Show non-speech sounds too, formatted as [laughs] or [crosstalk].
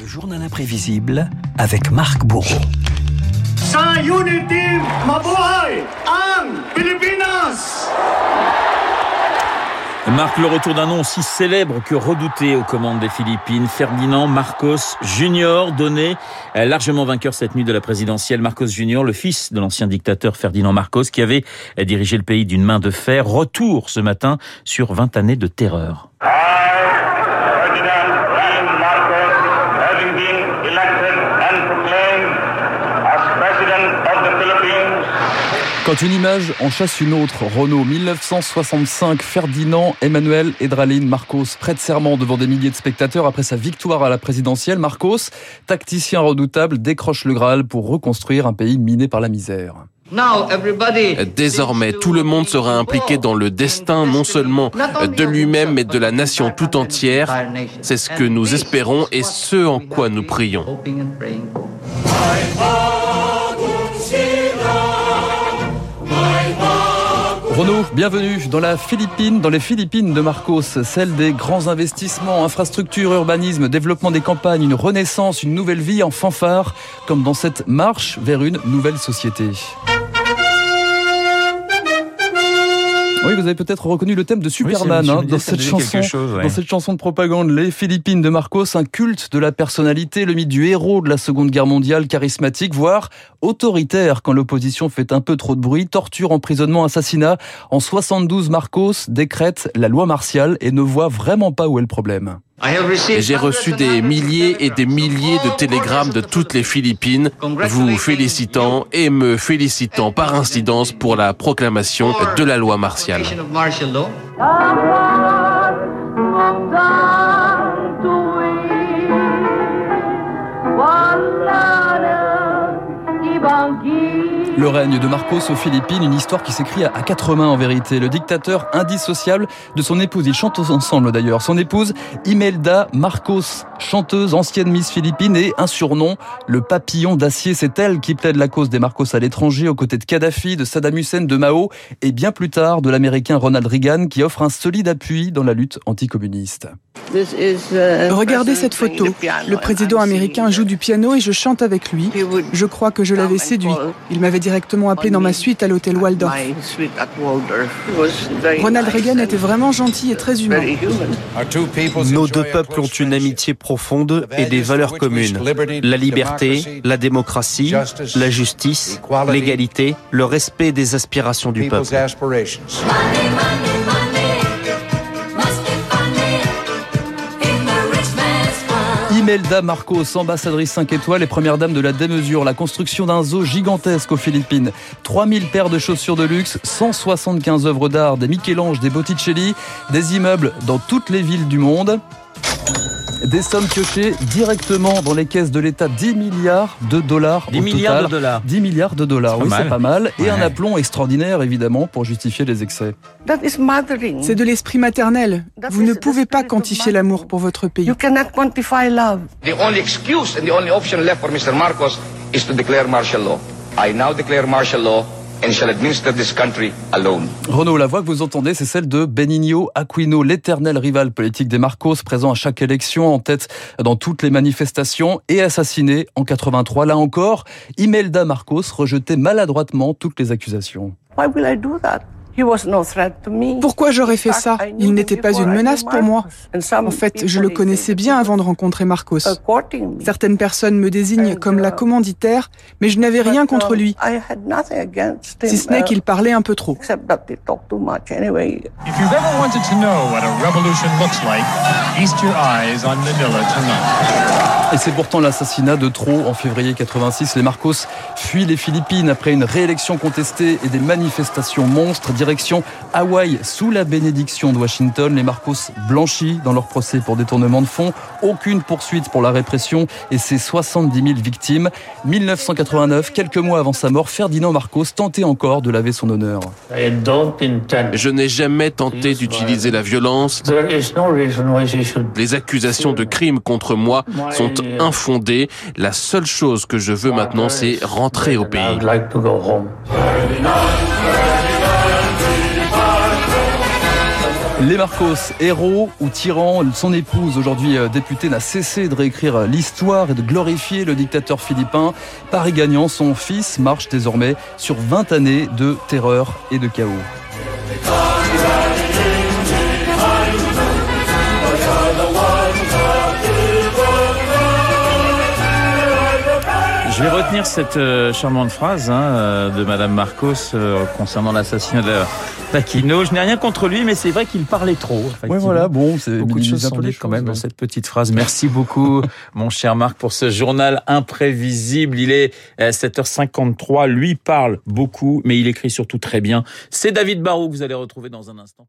Le journal imprévisible avec Marc Bourreau. Sa unity, mabuhay ang Pilipinas! Marque le retour d'un nom aussi célèbre que redouté aux commandes des Philippines, Ferdinand Marcos Jr., donné euh, largement vainqueur cette nuit de la présidentielle. Marcos Jr., le fils de l'ancien dictateur Ferdinand Marcos, qui avait dirigé le pays d'une main de fer, retour ce matin sur 20 années de terreur. Quand une image en chasse une autre, Renault 1965, Ferdinand, Emmanuel Edraline Marcos prête serment devant des milliers de spectateurs après sa victoire à la présidentielle. Marcos, tacticien redoutable, décroche le Graal pour reconstruire un pays miné par la misère. Désormais, tout le monde sera impliqué dans le destin non seulement de lui-même, mais de la nation tout entière. C'est ce que nous espérons et ce en quoi nous prions. Renaud, bienvenue dans la Philippine, dans les Philippines de Marcos, celle des grands investissements, infrastructures, urbanisme, développement des campagnes, une renaissance, une nouvelle vie en fanfare, comme dans cette marche vers une nouvelle société. Oui, vous avez peut-être reconnu le thème de Superman oui, hein, dans cette chanson, chose, ouais. dans cette chanson de propagande. Les Philippines de Marcos, un culte de la personnalité, le mythe du héros de la Seconde Guerre mondiale, charismatique, voire autoritaire quand l'opposition fait un peu trop de bruit, torture, emprisonnement, assassinat. En 72, Marcos décrète la loi martiale et ne voit vraiment pas où est le problème. J'ai reçu des milliers et des milliers de télégrammes de toutes les Philippines vous félicitant et me félicitant par incidence pour la proclamation de la loi martiale. Le règne de Marcos aux Philippines, une histoire qui s'écrit à quatre mains en vérité. Le dictateur indissociable de son épouse, ils chantent ensemble d'ailleurs. Son épouse, Imelda Marcos, chanteuse, ancienne Miss Philippines et un surnom, le papillon d'acier. C'est elle qui plaide la cause des Marcos à l'étranger aux côtés de Kadhafi, de Saddam Hussein, de Mao et bien plus tard de l'américain Ronald Reagan qui offre un solide appui dans la lutte anticommuniste. Regardez cette photo. Le président américain joue du piano et je chante avec lui. Je crois que je l'avais séduit. Il m'avait directement appelé dans ma suite à l'hôtel Waldorf. Ronald Reagan était vraiment gentil et très humain. Nos deux peuples ont une amitié profonde et des valeurs communes. La liberté, la démocratie, la justice, l'égalité, le respect des aspirations du peuple. Imelda Marcos, ambassadrice 5 étoiles et première dame de la démesure, la construction d'un zoo gigantesque aux Philippines, 3000 paires de chaussures de luxe, 175 œuvres d'art, des Michel-Ange, des Botticelli, des immeubles dans toutes les villes du monde. Des sommes piochées directement dans les caisses de l'État, 10 milliards de dollars 10 au milliards total. de dollars. 10 milliards de dollars, oui c'est pas mal. Et un aplomb extraordinaire évidemment pour justifier les excès. C'est de l'esprit maternel. Vous ne pouvez pas quantifier l'amour pour votre pays. You cannot quantify love. The only excuse and the only option left for Mr. Marcos is to declare martial law. I now declare martial law and shall administer this country alone. Renaud, la voix que vous entendez, c'est celle de Benigno Aquino, l'éternel rival politique des Marcos, présent à chaque élection, en tête dans toutes les manifestations et assassiné en 83. Là encore, Imelda Marcos rejetait maladroitement toutes les accusations. Why will I do that? He was no threat to me. Pourquoi j'aurais fait ça? Il n'était pas une menace pour moi. En fait, je le connaissais bien avant de rencontrer Marcos. Certaines personnes me désignent comme la commanditaire, mais je n'avais rien contre lui, si ce n'est qu'il parlait un peu trop. Et c'est pourtant l'assassinat de trop en février 86. Les Marcos fuient les Philippines après une réélection contestée et des manifestations monstres. Direction Hawaï sous la bénédiction de Washington. Les Marcos blanchis dans leur procès pour détournement de fonds. Aucune poursuite pour la répression et ses 70 000 victimes. 1989, quelques mois avant sa mort, Ferdinand Marcos tentait encore de laver son honneur. Je n'ai jamais tenté d'utiliser la violence. Les accusations de crimes contre moi sont infondées. La seule chose que je veux maintenant, c'est rentrer au pays. Les Marcos, héros ou tyrans, son épouse, aujourd'hui euh, députée, n'a cessé de réécrire l'histoire et de glorifier le dictateur philippin. Paris gagnant, son fils marche désormais sur 20 années de terreur et de chaos. Je vais retenir cette euh, charmante phrase hein, euh, de Madame Marcos euh, concernant l'assassinat de Taquino. Je n'ai rien contre lui, mais c'est vrai qu'il parlait trop. Oui, voilà, bon, c'est beaucoup de choses sont quand même dans cette petite phrase. Merci beaucoup, [laughs] mon cher Marc, pour ce journal imprévisible. Il est 7h53. Lui parle beaucoup, mais il écrit surtout très bien. C'est David Barrault que vous allez retrouver dans un instant.